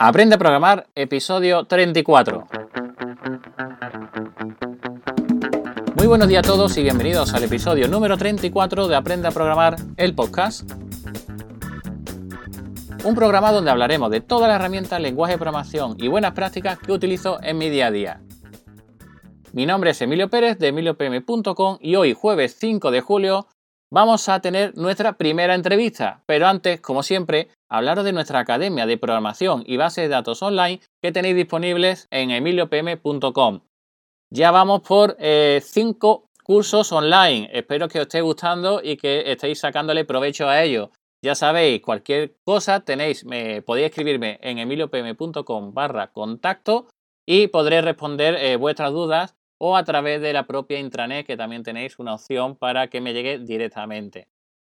Aprende a programar, episodio 34. Muy buenos días a todos y bienvenidos al episodio número 34 de Aprende a programar, el podcast. Un programa donde hablaremos de todas las herramientas, lenguaje de programación y buenas prácticas que utilizo en mi día a día. Mi nombre es Emilio Pérez de emiliopm.com y hoy, jueves 5 de julio, vamos a tener nuestra primera entrevista. Pero antes, como siempre, hablaros de nuestra academia de programación y bases de datos online que tenéis disponibles en emiliopm.com. Ya vamos por 5 eh, cursos online. Espero que os esté gustando y que estéis sacándole provecho a ello. Ya sabéis, cualquier cosa tenéis, me, podéis escribirme en emiliopm.com barra contacto y podré responder eh, vuestras dudas o a través de la propia intranet que también tenéis una opción para que me llegue directamente.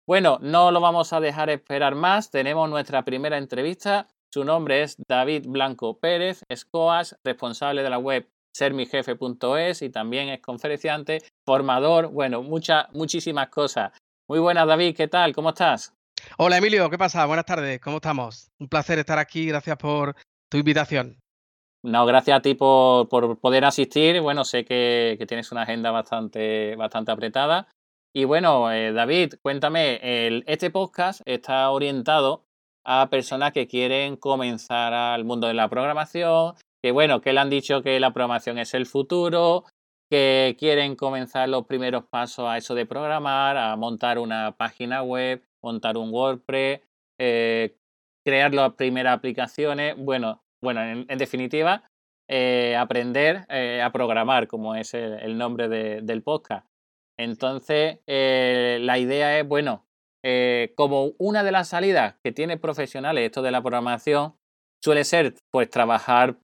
Bueno, no lo vamos a dejar esperar más. Tenemos nuestra primera entrevista. Su nombre es David Blanco Pérez, es coach, responsable de la web sermijefe.es y también es conferenciante, formador, bueno, muchas, muchísimas cosas. Muy buenas, David, ¿qué tal? ¿Cómo estás? Hola, Emilio, ¿qué pasa? Buenas tardes, ¿cómo estamos? Un placer estar aquí, gracias por tu invitación. No, gracias a ti por, poder asistir. Bueno, sé que, tienes una agenda bastante, bastante apretada. Y bueno, eh, David, cuéntame, este podcast está orientado a personas que quieren comenzar al mundo de la programación, que bueno, que le han dicho que la programación es el futuro, que quieren comenzar los primeros pasos a eso de programar, a montar una página web, montar un WordPress, eh, crear las primeras aplicaciones. Bueno, bueno, en, definitiva, eh, aprender eh, a programar, como es el, nombre del podcast. Entonces, eh, la idea es, bueno, como una de las salidas que tiene profesionales esto de la programación, suele ser pues trabajar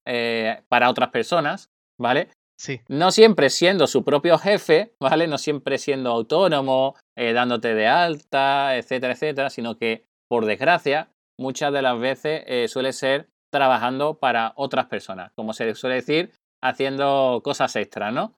para otras personas, ¿vale? Sí. No siempre siendo su propio jefe, ¿vale? No siempre siendo autónomo, dándote de alta, etcétera, etcétera, sino que, por desgracia, muchas de las veces suele ser trabajando para otras personas, como se suele decir, haciendo cosas extras, ¿no?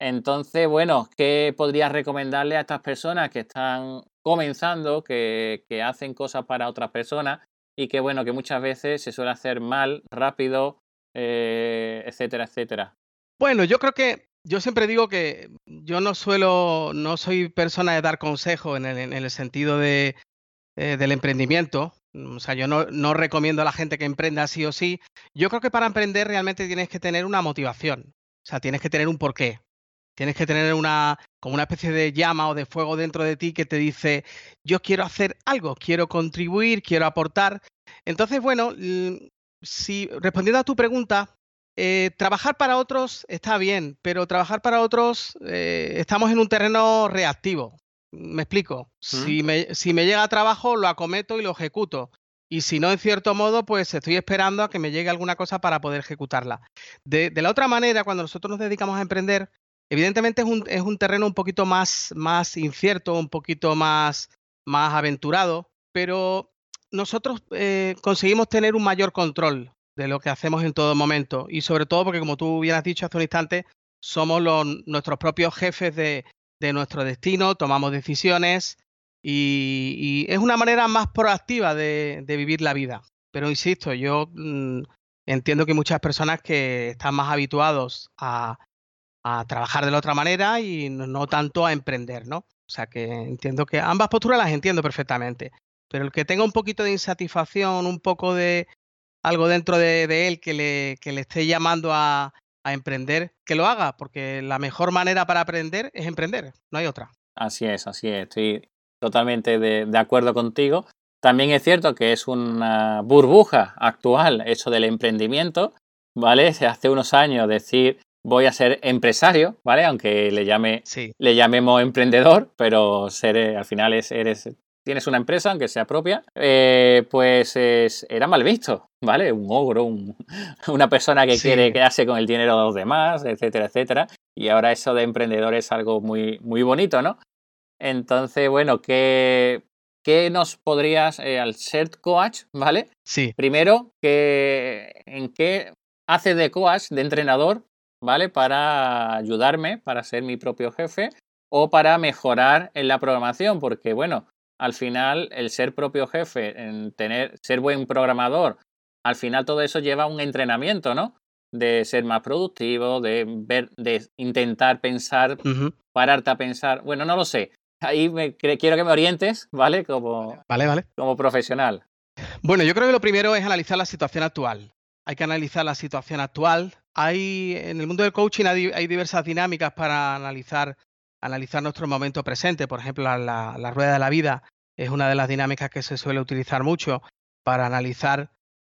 Entonces, bueno, ¿qué podrías recomendarle a estas personas que están comenzando, que, hacen cosas para otras personas y que, bueno, que muchas veces se suele hacer mal, rápido, eh, etcétera, etcétera? Bueno, yo creo que yo siempre digo que yo no suelo, no soy persona de dar consejo en el, sentido de, eh, del emprendimiento, o sea, yo no, recomiendo a la gente que emprenda sí o sí. Yo creo que para emprender realmente tienes que tener una motivación. O sea, tienes que tener un porqué. Tienes que tener una, como una especie de llama o de fuego dentro de ti que te dice, yo quiero hacer algo, quiero contribuir, quiero aportar. Entonces, bueno, si respondiendo a tu pregunta, eh, trabajar para otros está bien, pero trabajar para otros eh, estamos en un terreno reactivo. Me explico. Si, me, si me llega trabajo, lo acometo y lo ejecuto. Y si no, en cierto modo, pues estoy esperando a que me llegue alguna cosa para poder ejecutarla. De, la otra manera, cuando nosotros nos dedicamos a emprender, evidentemente es un, es un terreno un poquito más, más incierto, un poquito más, más aventurado, pero nosotros eh, conseguimos tener un mayor control de lo que hacemos en todo momento. Y sobre todo porque, como tú bien has dicho hace un instante, somos los, nuestros propios jefes de, de nuestro destino, tomamos decisiones y, es una manera más proactiva de, vivir la vida. Pero insisto, yo mm, entiendo que muchas personas que están más habituados a, trabajar de la otra manera y no, tanto a emprender, ¿no? O sea que entiendo que ambas posturas las entiendo perfectamente. Pero el que tenga un poquito de insatisfacción, un poco de algo dentro de, él que le, que le esté llamando a, a emprender, que lo haga, porque la mejor manera para aprender es emprender, no hay otra. Así es, así es, estoy totalmente de, acuerdo contigo. También es cierto que es una burbuja actual eso del emprendimiento, ¿vale? Hace unos años decir voy a ser empresario, ¿vale? Aunque le llame, le llamemos emprendedor, pero ser, al final es, eres tienes una empresa, aunque sea propia, eh, pues era mal visto, ¿vale? Un ogro, una persona que quiere quedarse con el dinero de los demás, etcétera, etcétera. Y ahora eso de emprendedor es algo muy, muy bonito, ¿no? Entonces, bueno, ¿qué, qué nos podrías, eh, al ser coach, ¿vale? Sí. Primero, ¿en qué hace de coach, de entrenador, ¿vale? Para ayudarme, para ser mi propio jefe o para mejorar en la programación, porque bueno, al final el ser propio jefe, en tener, ser buen programador al final todo eso lleva a un entrenamiento, ¿no? De ser más productivo, de ver, de intentar pensar, pararte a pensar. Bueno, no lo sé. Ahí me, quiero que me orientes, ¿vale? Como, vale, vale. como profesional. Bueno, yo creo que lo primero es analizar la situación actual. Hay que analizar la situación actual. Hay, en el mundo del coaching hay, diversas dinámicas para analizar, analizar nuestro momento presente. Por ejemplo, la, rueda de la vida es una de las dinámicas que se suele utilizar mucho para analizar,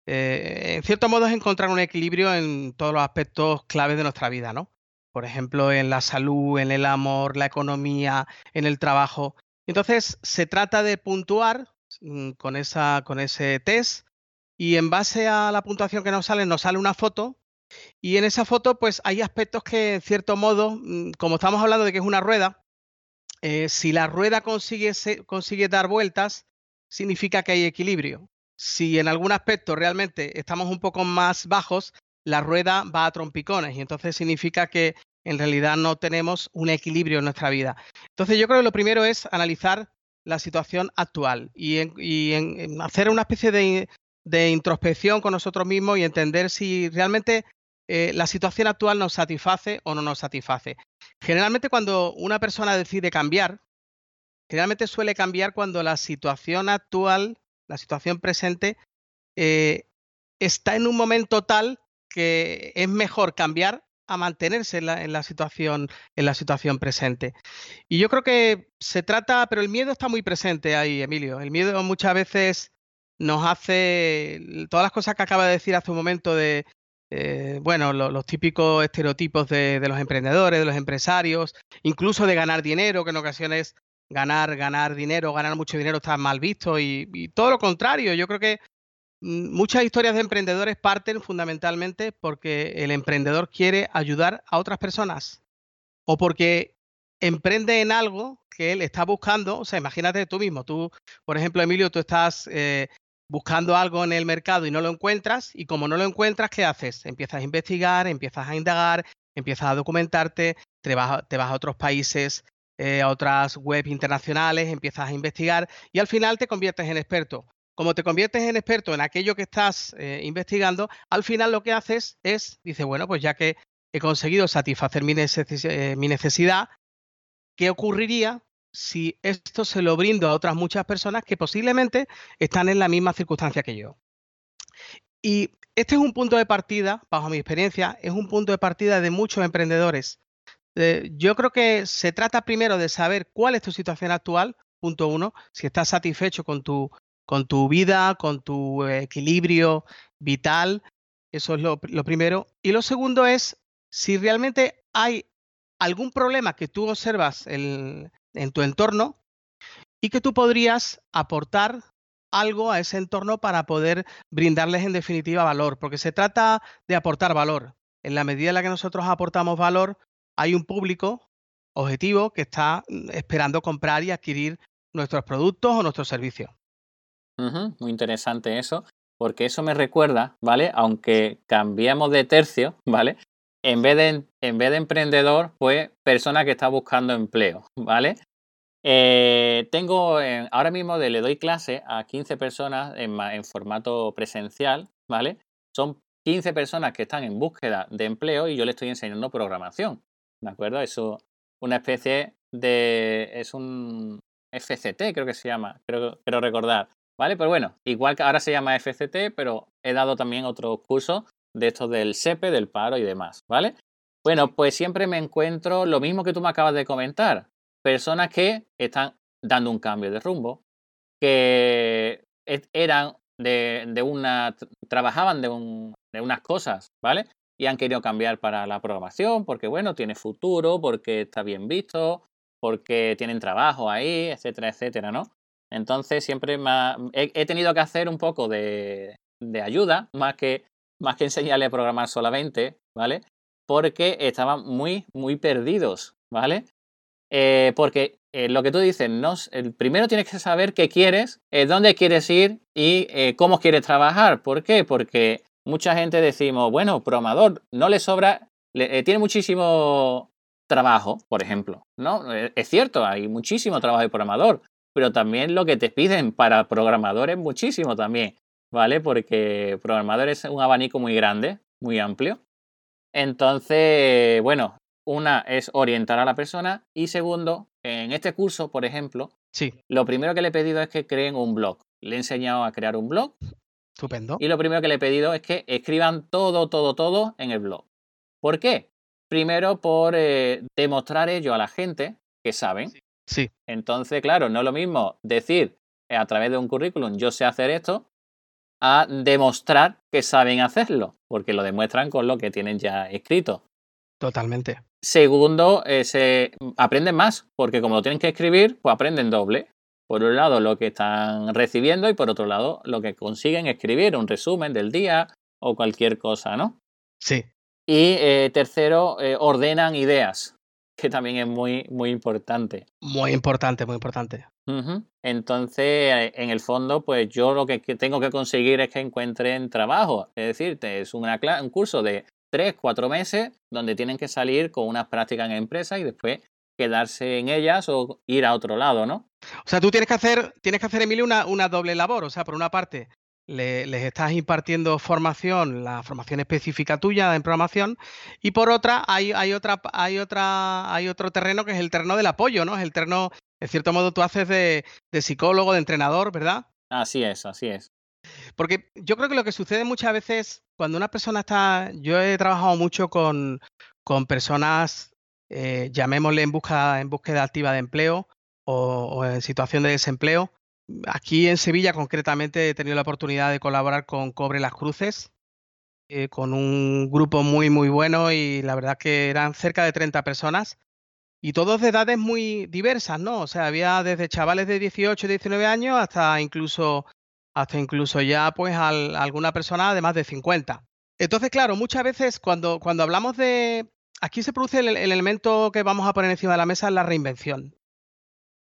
eh, en cierto modo, es encontrar un equilibrio en todos los aspectos claves de nuestra vida, ¿no? Por ejemplo, en la salud, en el amor, la economía, en el trabajo. Entonces, se trata de puntuar mm, con, esa, con ese test y en base a la puntuación que nos sale, nos sale una foto y en esa foto pues hay aspectos que en cierto modo, mm, como estamos hablando de que es una rueda, eh, si la rueda consigue, consigue dar vueltas, significa que hay equilibrio. Si en algún aspecto realmente estamos un poco más bajos, la rueda va a trompicones y entonces significa que en realidad no tenemos un equilibrio en nuestra vida. Entonces yo creo que lo primero es analizar la situación actual y, hacer una especie de introspección con nosotros mismos y entender si realmente eh, la situación actual nos satisface o no nos satisface. Generalmente cuando una persona decide cambiar, generalmente suele cambiar cuando la situación actual, la situación presente, eh, está en un momento tal que es mejor cambiar a mantenerse en la, situación, en la situación presente. Y yo creo que se trata, pero el miedo está muy presente ahí, Emilio. El miedo muchas veces nos hace todas las cosas que acaba de decir hace un momento de, eh, bueno, los típicos estereotipos de, los emprendedores, de los empresarios, incluso de ganar dinero, que en ocasiones ganar, ganar dinero, ganar mucho dinero está mal visto y, todo lo contrario. Yo creo que mm, muchas historias de emprendedores parten fundamentalmente porque el emprendedor quiere ayudar a otras personas o porque emprende en algo que él está buscando. O sea, imagínate tú mismo, tú, por ejemplo, Emilio, tú estás eh, buscando algo en el mercado y no lo encuentras, y como no lo encuentras, ¿qué haces? Empiezas a investigar, empiezas a indagar, empiezas a documentarte, te vas, a otros países, eh, a otras webs internacionales, empiezas a investigar y al final te conviertes en experto. Como te conviertes en experto en aquello que estás eh, investigando, al final lo que haces es, dice, bueno, pues ya que he conseguido satisfacer mi, eh, mi necesidad, ¿qué ocurriría si esto se lo brindo a otras muchas personas que posiblemente están en la misma circunstancia que yo. Y este es un punto de partida, bajo mi experiencia, es un punto de partida de muchos emprendedores. Eh, yo creo que se trata primero de saber cuál es tu situación actual, punto uno, si estás satisfecho con tu, con tu vida, con tu equilibrio vital, eso es lo, lo primero. Y lo segundo es si realmente hay algún problema que tú observas en, en tu entorno y que tú podrías aportar algo a ese entorno para poder brindarles en definitiva valor, porque se trata de aportar valor. En la medida en la que nosotros aportamos valor, hay un público objetivo que está mm, esperando comprar y adquirir nuestros productos o nuestros servicios. muy interesante eso, porque eso me recuerda, ¿vale? Aunque cambiamos de tercio, ¿vale? En vez de, en vez de emprendedor, pues persona que está buscando empleo, ¿vale? Eh, tengo, ahora mismo le doy clase a 15 personas en, formato presencial, ¿vale? Son 15 personas que están en búsqueda de empleo y yo le estoy enseñando programación, ¿de acuerdo? Eso, una especie de, es un FCT creo que se llama, creo recordar, ¿vale? Pero bueno, igual que ahora se llama FCT, pero he dado también otros cursos de estos del SEPE, del paro y demás, ¿vale? Bueno, pues siempre me encuentro lo mismo que tú me acabas de comentar, personas que están dando un cambio de rumbo, que eran de, una, trabajaban de, de unas cosas, ¿vale? Y han querido cambiar para la programación porque, bueno, tiene futuro, porque está bien visto, porque tienen trabajo ahí, etcétera, etcétera, ¿no? Entonces siempre he, tenido que hacer un poco de, de ayuda, más que más que enseñarle a programar solamente, ¿vale? Porque estaban muy, muy perdidos, ¿vale? Eh, porque eh, lo que tú dices, no, el primero tienes que saber qué quieres, eh, dónde quieres ir y cómo quieres trabajar. ¿Por qué? Porque mucha gente decimos, bueno, programador, no le sobra, tiene muchísimo trabajo, por ejemplo, ¿no? Es cierto, hay muchísimo trabajo de programador, pero también lo que te piden para programadores muchísimo también. ¿Vale? Porque programador es un abanico muy grande, muy amplio. Entonces, bueno, una es orientar a la persona y segundo, en este curso, por ejemplo, Sí, lo primero que le he pedido es que creen un blog. Le he enseñado a crear un blog estupendo. y lo primero que le he pedido es que escriban todo, todo, todo en el blog. ¿Por qué? Primero por eh, demostrar ello a la gente que saben. Sí, Entonces, claro, no es lo mismo decir eh, a través de un currículum yo sé hacer esto a demostrar que saben hacerlo, porque lo demuestran con lo que tienen ya escrito. totalmente. Segundo, eh, se aprenden más, porque como lo tienen que escribir, pues aprenden doble. Por un lado, lo que están recibiendo y por otro lado, lo que consiguen escribir, un resumen del día o cualquier cosa, ¿no? Sí, Y eh, tercero, eh, ordenan ideas, que también es muy, muy importante. muy importante, muy importante. Entonces, en el fondo, pues yo lo que tengo que conseguir es que encuentren trabajo. Es decir, es una un curso de tres, cuatro meses donde tienen que salir con unas prácticas en empresas y después quedarse en ellas o ir a otro lado, ¿no? O sea, tú tienes que hacer, tienes que hacer, Emilio, una, una doble labor. O sea, por una parte, le- les estás impartiendo formación, la formación específica tuya en programación, y por otra, hay, hay otra, hay otra, hay otro terreno que es el terreno del apoyo, ¿no? Es el terreno, en cierto modo, tú haces de, de psicólogo, de entrenador, ¿verdad? Así es, así es. Porque yo creo que lo que sucede muchas veces cuando una persona está, yo he trabajado mucho con, con personas, eh, llamémosle en busca, en búsqueda activa de empleo o, o en situación de desempleo. Aquí en Sevilla concretamente he tenido la oportunidad de colaborar con Cobre Las Cruces, eh, con un grupo muy muy bueno y la verdad que eran cerca de 30 personas y todos de edades muy diversas, ¿no? O sea, había desde chavales de 18, 19 años hasta incluso hasta incluso ya pues al- alguna persona de más de 50. Entonces, claro, muchas veces cuando, cuando hablamos de... Aquí se produce el, el elemento que vamos a poner encima de la mesa, la reinvención.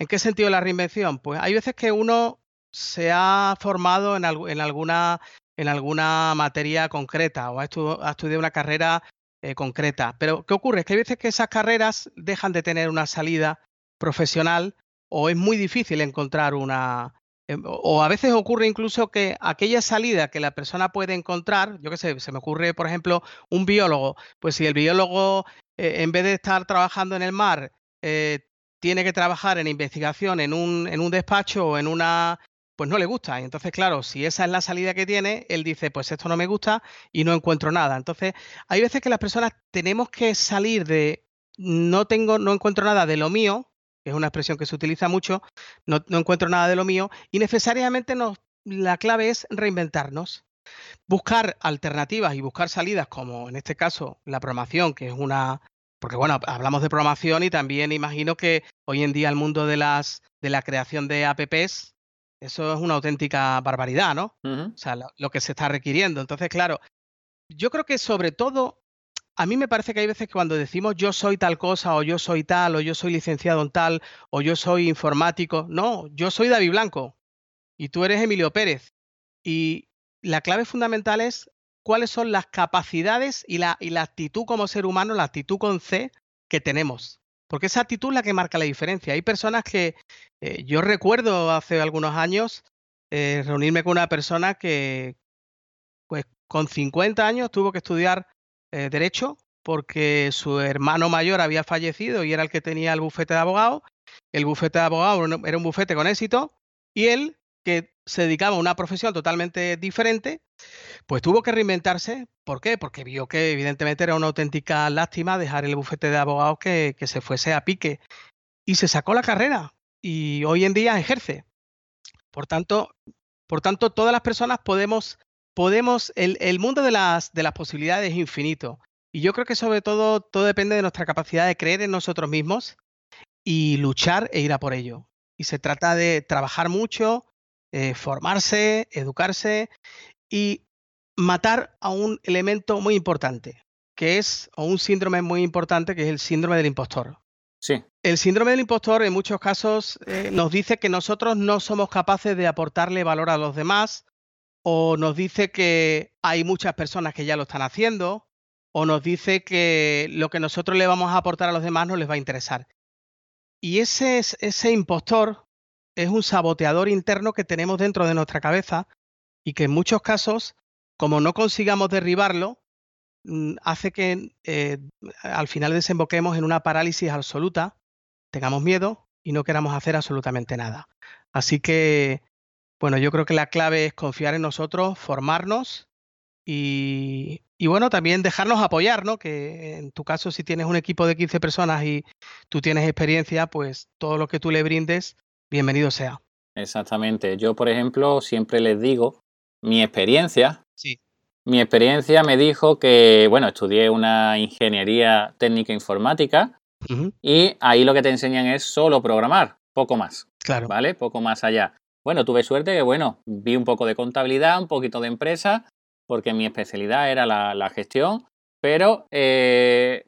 ¿En qué sentido la reinvención? Pues hay veces que uno se ha formado en, algu- en alguna, en alguna materia concreta o ha, ha estudiado una carrera eh, concreta. Pero ¿qué ocurre? Es que hay veces que esas carreras dejan de tener una salida profesional o es muy difícil encontrar una, Em, O o a veces ocurre incluso que aquella salida que la persona puede encontrar, yo qué sé, se me ocurre, por ejemplo, un biólogo, pues si el biólogo, eh, en vez de estar trabajando en el mar, eh, tiene que trabajar en investigación en un, en un despacho o en una, pues no le gusta. Y entonces, claro, si esa es la salida que tiene, él dice, pues esto no me gusta y no encuentro nada. Entonces, hay veces que las personas tenemos que salir de, no tengo, no encuentro nada de lo mío, que es una expresión que se utiliza mucho, no, no encuentro nada de lo mío, y necesariamente nos, la clave es reinventarnos. Buscar alternativas y buscar salidas, como en este caso la programación, que es una. Porque bueno, hablamos de programación y también imagino que hoy en día el mundo de las de la creación de apps, eso es una auténtica barbaridad, ¿no? O sea, lo, lo que se está requiriendo. Entonces, claro, yo creo que sobre todo, a mí me parece que hay veces que cuando decimos yo soy tal cosa, o yo soy tal, o yo soy licenciado en tal, o yo soy informático, no, yo soy David Blanco y tú eres Emilio Pérez. Y la clave fundamental es cuáles son las capacidades y la, y la actitud como ser humano, la actitud con C que tenemos. Porque esa actitud es la que marca la diferencia. Hay personas que eh, yo recuerdo hace algunos años eh, reunirme con una persona que, pues con 50 años tuvo que estudiar eh, Derecho porque su hermano mayor había fallecido y era el que tenía el bufete de abogado. El bufete de abogado era un- era un bufete con éxito y él, que se dedicaba a una profesión totalmente diferente, pues tuvo que reinventarse. ¿Por qué? Porque vio que evidentemente era una auténtica lástima dejar el bufete de abogados que, que se fuese a pique. Y se sacó la carrera y hoy en día ejerce. Por tanto, por tanto todas las personas podemos, podemos el, el mundo de las, de las posibilidades es infinito. Y yo creo que sobre todo todo depende de nuestra capacidad de creer en nosotros mismos y luchar e ir a por ello. Y se trata de trabajar mucho, eh, formarse, educarse y matar a un elemento muy importante, que es, o un síndrome muy importante, que es el síndrome del impostor. Sí, El síndrome del impostor en muchos casos eh, nos dice que nosotros no somos capaces de aportarle valor a los demás, o nos dice que hay muchas personas que ya lo están haciendo, o nos dice que lo que nosotros le vamos a aportar a los demás no les va a interesar. Y ese, es- ese impostor es un saboteador interno que tenemos dentro de nuestra cabeza y que en muchos casos, como no consigamos derribarlo, mm, hace que eh, al final desemboquemos en una parálisis absoluta, tengamos miedo y no queramos hacer absolutamente nada. Así que, bueno, yo creo que la clave es confiar en nosotros, formarnos y, y bueno, también dejarnos apoyar, ¿no? Que en tu caso, si tienes un equipo de 15 personas y tú tienes experiencia, pues todo lo que tú le brindes, bienvenido sea. Exactamente. Yo, por ejemplo, siempre les digo mi experiencia. Sí. Mi experiencia me dijo que, bueno, estudié una ingeniería técnica informática y ahí lo que te enseñan es solo programar, poco más, Claro. ¿vale? Poco más allá. Bueno, tuve suerte que, bueno, vi un poco de contabilidad, un poquito de empresa, porque mi especialidad era la, la gestión, pero eh,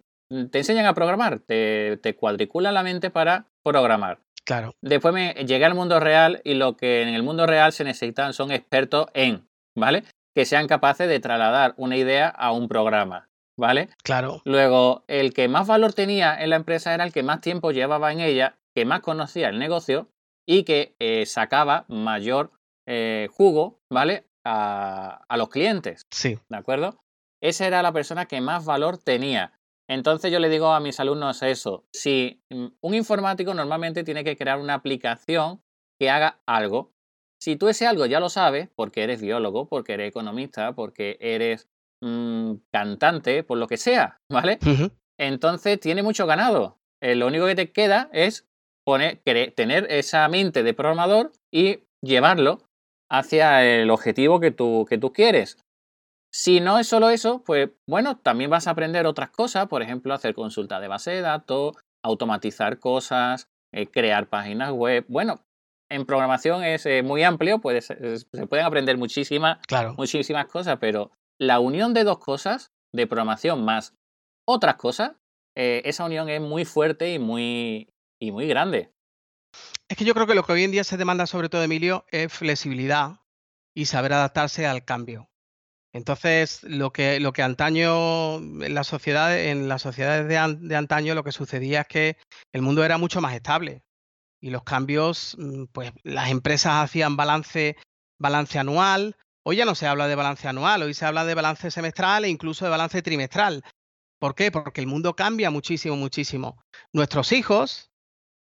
te enseñan a programar, te, te cuadriculan la mente para programar. Claro. Después me llegué al mundo real y lo que en el mundo real se necesitan son expertos en, ¿vale? Que sean capaces de trasladar una idea a un programa, ¿vale? Claro. Luego, el que más valor tenía en la empresa era el que más tiempo llevaba en ella, que más conocía el negocio y que eh, sacaba mayor eh, jugo, ¿vale? A, a los clientes. Sí. ¿de acuerdo? Esa era la persona que más valor tenía. Entonces yo le digo a mis alumnos eso, si mm, un informático normalmente tiene que crear una aplicación que haga algo, si tú ese algo ya lo sabes, porque eres biólogo, porque eres economista, porque eres mm, cantante, por lo que sea, ¿vale? Entonces tiene mucho ganado. Eh, lo único que te queda es poner, tener esa mente de programador y llevarlo hacia el objetivo que tú, que tú quieres. Si no es solo eso, pues bueno, también vas a aprender otras cosas, por ejemplo, hacer consulta de base de datos, automatizar cosas, eh, crear páginas web. Bueno, en programación es eh, muy amplio, puede ser- es- se pueden aprender muchísimas, Claro. muchísimas cosas, pero la unión de dos cosas, de programación más otras cosas, eh, esa unión es muy fuerte y muy, y muy grande. Es que yo creo que lo que hoy en día se demanda sobre todo, Emilio, es flexibilidad y saber adaptarse al cambio. Entonces, lo que, lo que antaño en la sociedad, en las sociedades de, de antaño, lo que sucedía es que el mundo era mucho más estable y los cambios, mm, pues las empresas hacían balance, balance anual. Hoy ya no se habla de balance anual, hoy se habla de balance semestral e incluso de balance trimestral. ¿Por qué? Porque el mundo cambia muchísimo, muchísimo. Nuestros hijos,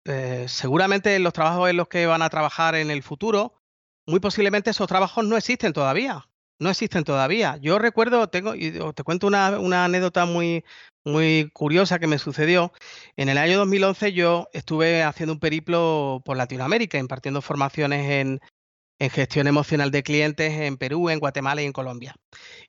eh, seguramente en los trabajos en los que van a trabajar en el futuro, muy posiblemente esos trabajos no existen todavía. No existen todavía. Yo recuerdo, tengo, te cuento una, anécdota muy, muy curiosa que me sucedió. En el año 2011 yo estuve haciendo un periplo por Latinoamérica, impartiendo formaciones en, gestión emocional de clientes en Perú, en Guatemala y en Colombia.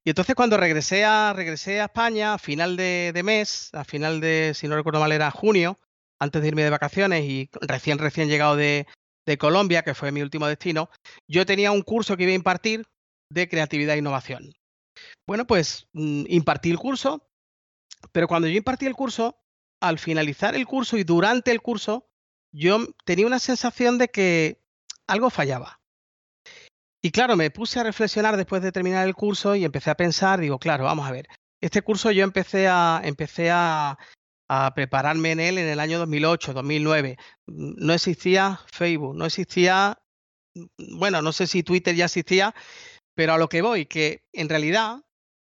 Y entonces cuando regresé a, regresé España a final de, de mes, a final de, si no recuerdo mal, era junio, antes de irme de vacaciones y recién, recién llegado de, de Colombia, que fue mi último destino, yo tenía un curso que iba a impartir de creatividad e innovación. Bueno, pues mm, impartí el curso, pero cuando yo impartí el curso, al finalizar el curso y durante el curso, yo tenía una sensación de que algo fallaba. Y claro, me puse a reflexionar después de terminar el curso y empecé a pensar, digo, claro, vamos a ver, este curso yo empecé a, empecé a, a prepararme en él en el año 2008, 2009. Mm, No existía Facebook, no existía, mm, bueno, no sé si Twitter ya existía, pero a lo que voy, que en realidad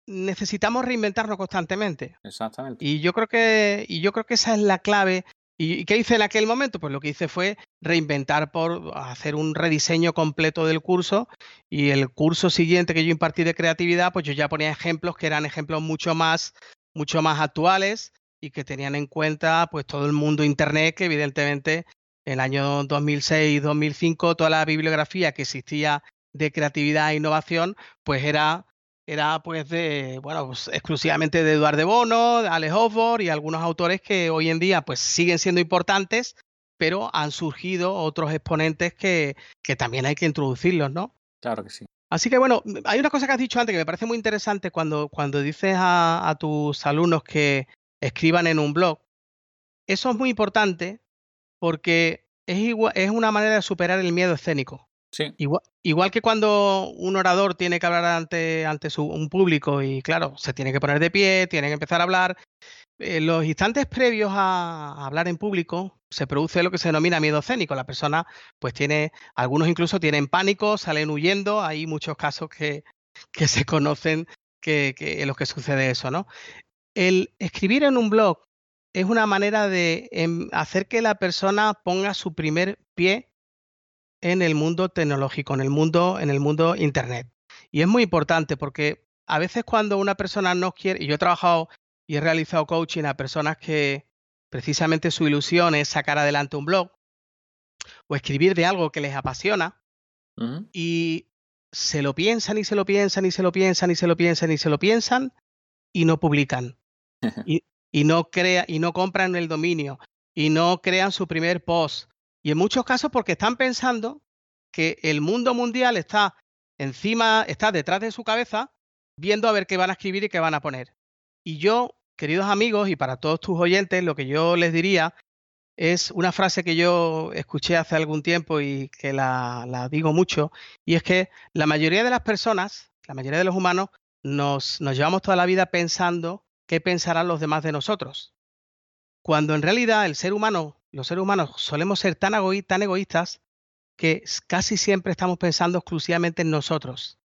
necesitamos reinventarnos constantemente. Exactamente. Y yo creo que, y yo creo que esa es la clave. ¿Y qué hice en aquel momento? Pues lo que hice fue reinventar por hacer un rediseño completo del curso. Y el curso siguiente que yo impartí de creatividad, pues yo ya ponía ejemplos que eran ejemplos mucho más, mucho más actuales y que tenían en cuenta pues todo el mundo internet, que evidentemente en el año 2006, 2005, toda la bibliografía que existía de creatividad e innovación, pues era era pues de, bueno, pues exclusivamente de Eduardo de Bono, de Alex Osborne y algunos autores que hoy en día pues siguen siendo importantes, pero han surgido otros exponentes que, que también hay que introducirlos, ¿no? Claro que sí. Así que bueno, hay una cosa que has dicho antes que me parece muy interesante cuando, cuando dices a, a tus alumnos que escriban en un blog. Eso es muy importante porque es, igual, es una manera de superar el miedo escénico. Igual, que cuando un orador tiene que hablar ante, ante su, un público y claro, se tiene que poner de pie, tiene que empezar a hablar. en los instantes previos a hablar en público se produce lo que se denomina miedo escénico. La persona, pues tiene, algunos incluso tienen pánico, salen huyendo. Hay muchos casos que, se conocen que, en los que sucede eso, ¿no? El escribir en un blog es una manera de em, hacer que la persona ponga su primer pie en el mundo tecnológico, en el mundo, en el mundo internet. Y es muy importante porque a veces cuando una persona no quiere, y yo he trabajado y he realizado coaching a personas que precisamente su ilusión es sacar adelante un blog o escribir de algo que les apasiona y se lo piensan y se lo piensan y se lo piensan y se lo piensan y se lo piensan y no publican. y, y, no crea, y no compran el dominio y no crean su primer post. Y en muchos casos porque están pensando que el mundo mundial está encima, está detrás de su cabeza, viendo a ver qué van a escribir y qué van a poner. Y yo, queridos amigos, y para todos tus oyentes, lo que yo les diría es una frase que yo escuché hace algún tiempo y que la, digo mucho, y es que la mayoría de las personas, la mayoría de los humanos, nos, nos llevamos toda la vida pensando qué pensarán los demás de nosotros. Cuando en realidad el ser humano, los seres humanos solemos ser tan, tan egoístas que casi siempre estamos pensando exclusivamente en nosotros.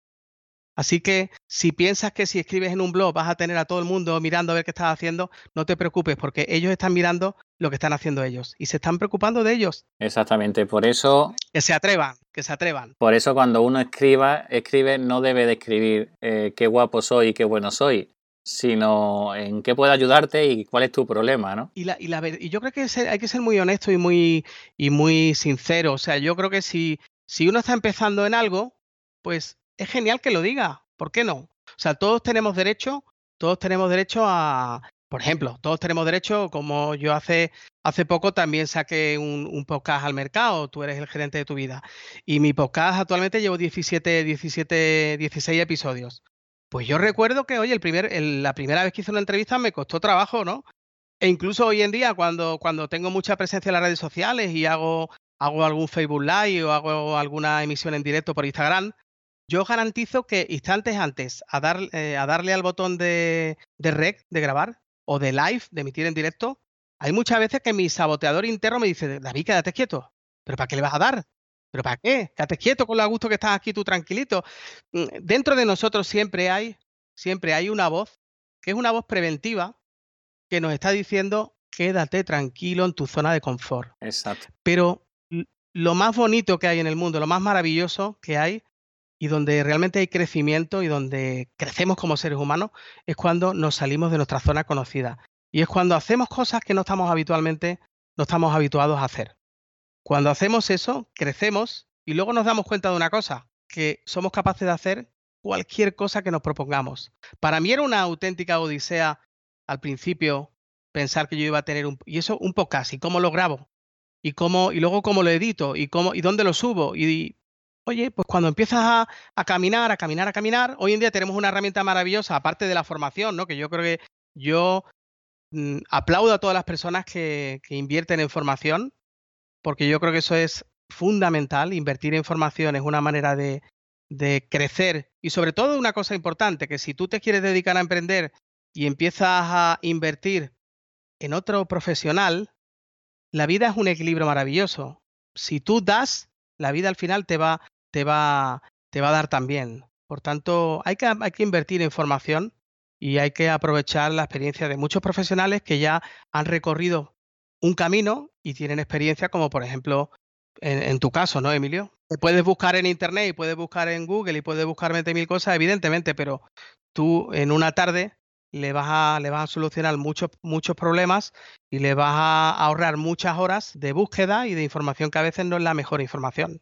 Así que si piensas que si escribes en un blog vas a tener a todo el mundo mirando a ver qué estás haciendo, no te preocupes porque ellos están mirando lo que están haciendo ellos y se están preocupando de ellos. Exactamente, por eso... Que se atrevan, que se atrevan. Por eso cuando uno escriba, escribe, no debe de escribir eh, qué guapo soy y qué bueno soy, sino en qué puedo ayudarte y cuál es tu problema, ¿no? Y, la, y, la, y yo creo que hay que ser muy honesto y muy, y muy sincero. O sea, yo creo que si, si uno está empezando en algo, pues es genial que lo diga. ¿Por qué no? O sea, todos tenemos derecho, todos tenemos derecho a, por ejemplo, todos tenemos derecho, como yo hace, hace poco también saqué un, un, podcast al mercado, tú eres el gerente de tu vida. Y mi podcast actualmente llevo 17, 17, 16 episodios. Pues yo recuerdo que, oye, el primer, el, la primera vez que hice una entrevista me costó trabajo, ¿no? E incluso hoy en día, cuando, cuando tengo mucha presencia en las redes sociales y hago, hago algún Facebook Live o hago alguna emisión en directo por Instagram, yo garantizo que instantes antes a, dar, eh, a darle al botón de, de rec, de grabar, o de live, de emitir en directo, hay muchas veces que mi saboteador interno me dice, David, quédate quieto. ¿Pero para qué le vas a dar? ¿Pero para qué? Quédate quieto con lo a gusto que estás aquí tú tranquilito. Mm, dentro de nosotros siempre hay, siempre hay una voz, que es una voz preventiva, que nos está diciendo, quédate tranquilo en tu zona de confort. Exacto. Pero lo más bonito que hay en el mundo, lo más maravilloso que hay, y donde realmente hay crecimiento y donde crecemos como seres humanos es cuando nos salimos de nuestra zona conocida. Y es cuando hacemos cosas que no estamos habitualmente, no estamos habituados a hacer. Cuando hacemos eso, crecemos y luego nos damos cuenta de una cosa, que somos capaces de hacer cualquier cosa que nos propongamos. Para mí era una auténtica odisea al principio pensar que yo iba a tener un y eso un podcast y cómo lo grabo y cómo y luego cómo lo edito y cómo y dónde lo subo y Oye, pues cuando empiezas a, a, caminar, a caminar, a caminar, hoy en día tenemos una herramienta maravillosa, aparte de la formación, ¿no? Que yo creo que yo mmm, aplaudo a todas las personas que, que, invierten en formación, porque yo creo que eso es fundamental. Invertir en formación es una manera de, crecer y sobre todo una cosa importante, que si tú te quieres dedicar a emprender y empiezas a invertir en otro profesional, la vida es un equilibrio maravilloso. Si tú das, la vida al final te va te va, te va a dar también. Por tanto, hay que, hay que invertir en formación y hay que aprovechar la experiencia de muchos profesionales que ya han recorrido un camino y tienen experiencia, como por ejemplo en, en, tu caso, ¿no, Emilio? Te puedes buscar en Internet y puedes buscar en Google y puedes buscar 20.000 cosas, evidentemente, pero tú en una tarde le vas a, le vas a solucionar muchos, muchos problemas y le vas a ahorrar muchas horas de búsqueda y de información que a veces no es la mejor información.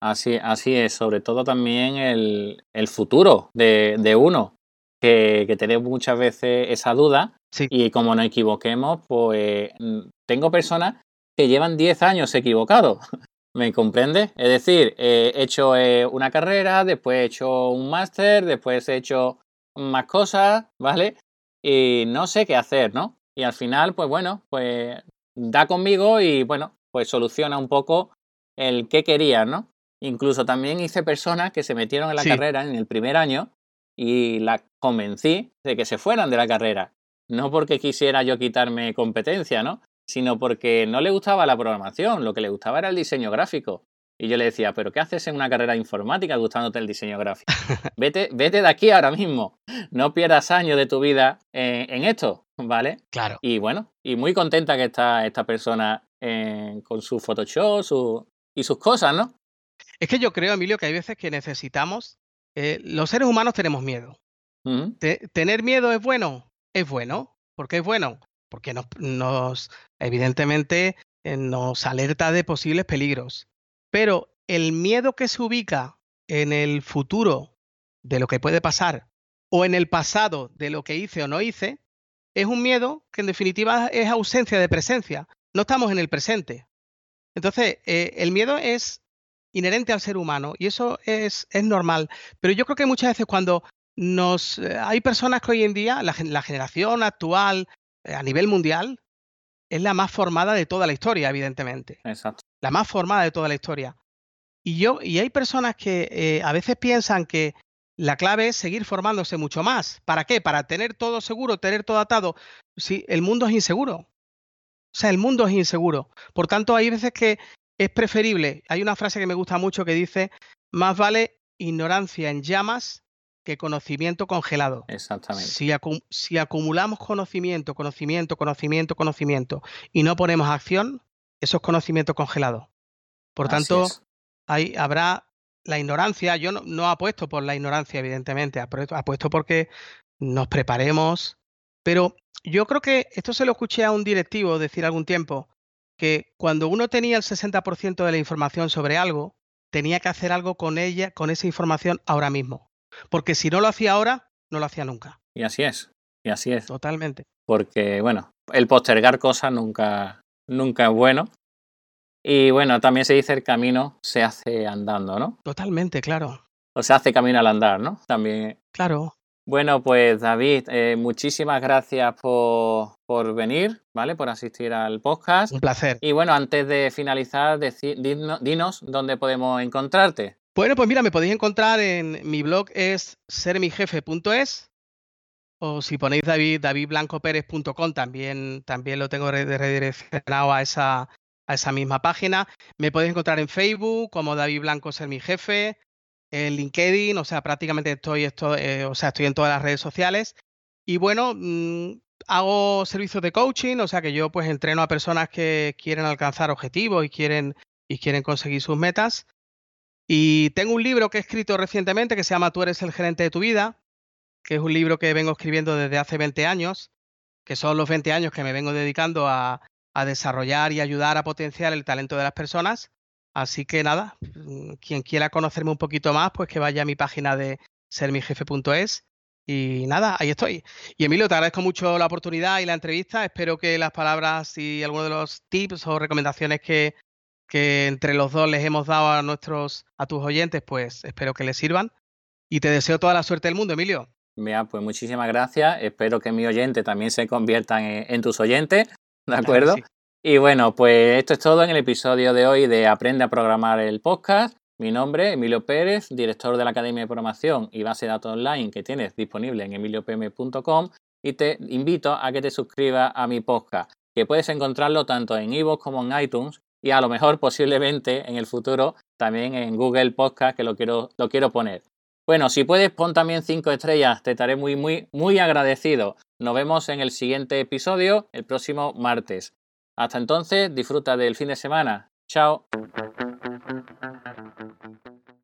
Así, así es, sobre todo también el, el futuro de, de uno, que, que, tenemos muchas veces esa duda sí. y como nos equivoquemos, pues mm, tengo personas que llevan 10 años equivocados, ¿me comprende? Es decir, he hecho eh, una carrera, después he hecho un máster, después he hecho más cosas, ¿vale? Y no sé qué hacer, ¿no? Y al final, pues bueno, pues da conmigo y bueno, pues soluciona un poco el qué quería, ¿no? Incluso también hice personas que se metieron en la Sí. carrera en el primer año y la convencí de que se fueran de la carrera. no porque quisiera yo quitarme competencia, ¿no? Sino porque no le gustaba la programación, lo que le gustaba era el diseño gráfico. Y yo le decía, ¿pero qué haces en una carrera de informática gustándote el diseño gráfico? Vete, vete de aquí ahora mismo. No pierdas años de tu vida en, esto, ¿vale? Claro. Y bueno, y muy contenta que está esta persona con su Photoshop y sus cosas, ¿no? Es que yo creo, Emilio, que hay veces que necesitamos. Eh, los seres humanos tenemos miedo. ¿Tener miedo es bueno? Es bueno. ¿Por qué es bueno? Porque nos, nos evidentemente, eh, nos alerta de posibles peligros. Pero el miedo que se ubica en el futuro de lo que puede pasar o en el pasado de lo que hice o no hice, es un miedo que en definitiva es ausencia de presencia. No estamos en el presente. Entonces, eh, el miedo es inherente al ser humano y eso es, es, normal. Pero yo creo que muchas veces cuando nos... Eh, hay personas que hoy en día, la, generación actual a nivel mundial, es la más formada de toda la historia, evidentemente. Exacto. La más formada de toda la historia. Y, yo, y hay personas que eh, a veces piensan que la clave es seguir formándose mucho más. ¿Para qué? Para tener todo seguro, tener todo atado. Si el mundo es inseguro. O sea, el mundo es inseguro. Por tanto, hay veces que es preferible. Hay una frase que me gusta mucho que dice, más vale ignorancia en llamas que conocimiento congelado. Exactamente. Si, acumulamos conocimiento, conocimiento, conocimiento, conocimiento y no ponemos acción, eso es conocimiento congelado. Por tanto, hay, habrá la ignorancia. Yo no, apuesto por la ignorancia, evidentemente, apuesto porque nos preparemos. Pero yo creo que esto se lo escuché a un directivo decir algún tiempo, que cuando uno tenía el 60% de la información sobre algo, tenía que hacer algo con ella, con esa información ahora mismo. Porque si no lo hacía ahora, no lo hacía nunca. Y así es. Y así es. Totalmente. Porque, bueno, el postergar cosas nunca, nunca es bueno. Y bueno, también se dice el camino se hace andando, ¿no? Totalmente, claro. O se hace camino al andar, ¿no? También. Claro. Bueno, pues David, eh, muchísimas gracias por, por, venir, ¿vale? Por asistir al podcast. Un placer. Y bueno, antes de finalizar, dinos dónde podemos encontrarte. Bueno, pues mira, me podéis encontrar en mi blog es sermijefe.es o si ponéis David, davidblancopérez.com también, también lo tengo redireccionado a esa, a esa misma página. Me podéis encontrar en Facebook como David Blanco Ser mi Jefe, en LinkedIn, o sea, prácticamente estoy, estoy, eh, o sea, estoy en todas las redes sociales. Y bueno, mm, hago servicios de coaching, o sea que yo pues entreno a personas que quieren alcanzar objetivos y quieren, y quieren conseguir sus metas. Y tengo un libro que he escrito recientemente que se llama Tú eres el gerente de tu vida, que es un libro que vengo escribiendo desde hace 20 años, que son los 20 años que me vengo dedicando a, desarrollar y ayudar a potenciar el talento de las personas. Así que nada, mm, quien quiera conocerme un poquito más, pues que vaya a mi página de sermijefe.es. Y nada, ahí estoy. Y Emilio, te agradezco mucho la oportunidad y la entrevista. Espero que las palabras y algunos de los tips o recomendaciones que, que entre los dos les hemos dado a nuestros, a tus oyentes, pues espero que les sirvan. Y te deseo toda la suerte del mundo, Emilio. Mira, pues muchísimas gracias. Espero que mi oyente también se conviertan en, tus oyentes, ¿de acuerdo? Y bueno, pues esto es todo en el episodio de hoy de Aprende a programar el podcast. Mi nombre es Emilio Pérez, director de la Academia de Programación y base de datos online que tienes disponible en emiliopm.com y te invito a que te suscribas a mi podcast, que puedes encontrarlo tanto en iVoox como en iTunes y a lo mejor posiblemente en el futuro también en Google Podcast que lo quiero, lo quiero poner. Bueno, si puedes pon también 5 estrellas, te estaré muy muy muy agradecido. Nos vemos en el siguiente episodio el próximo martes. Hasta entonces, disfruta del fin de semana. Chao.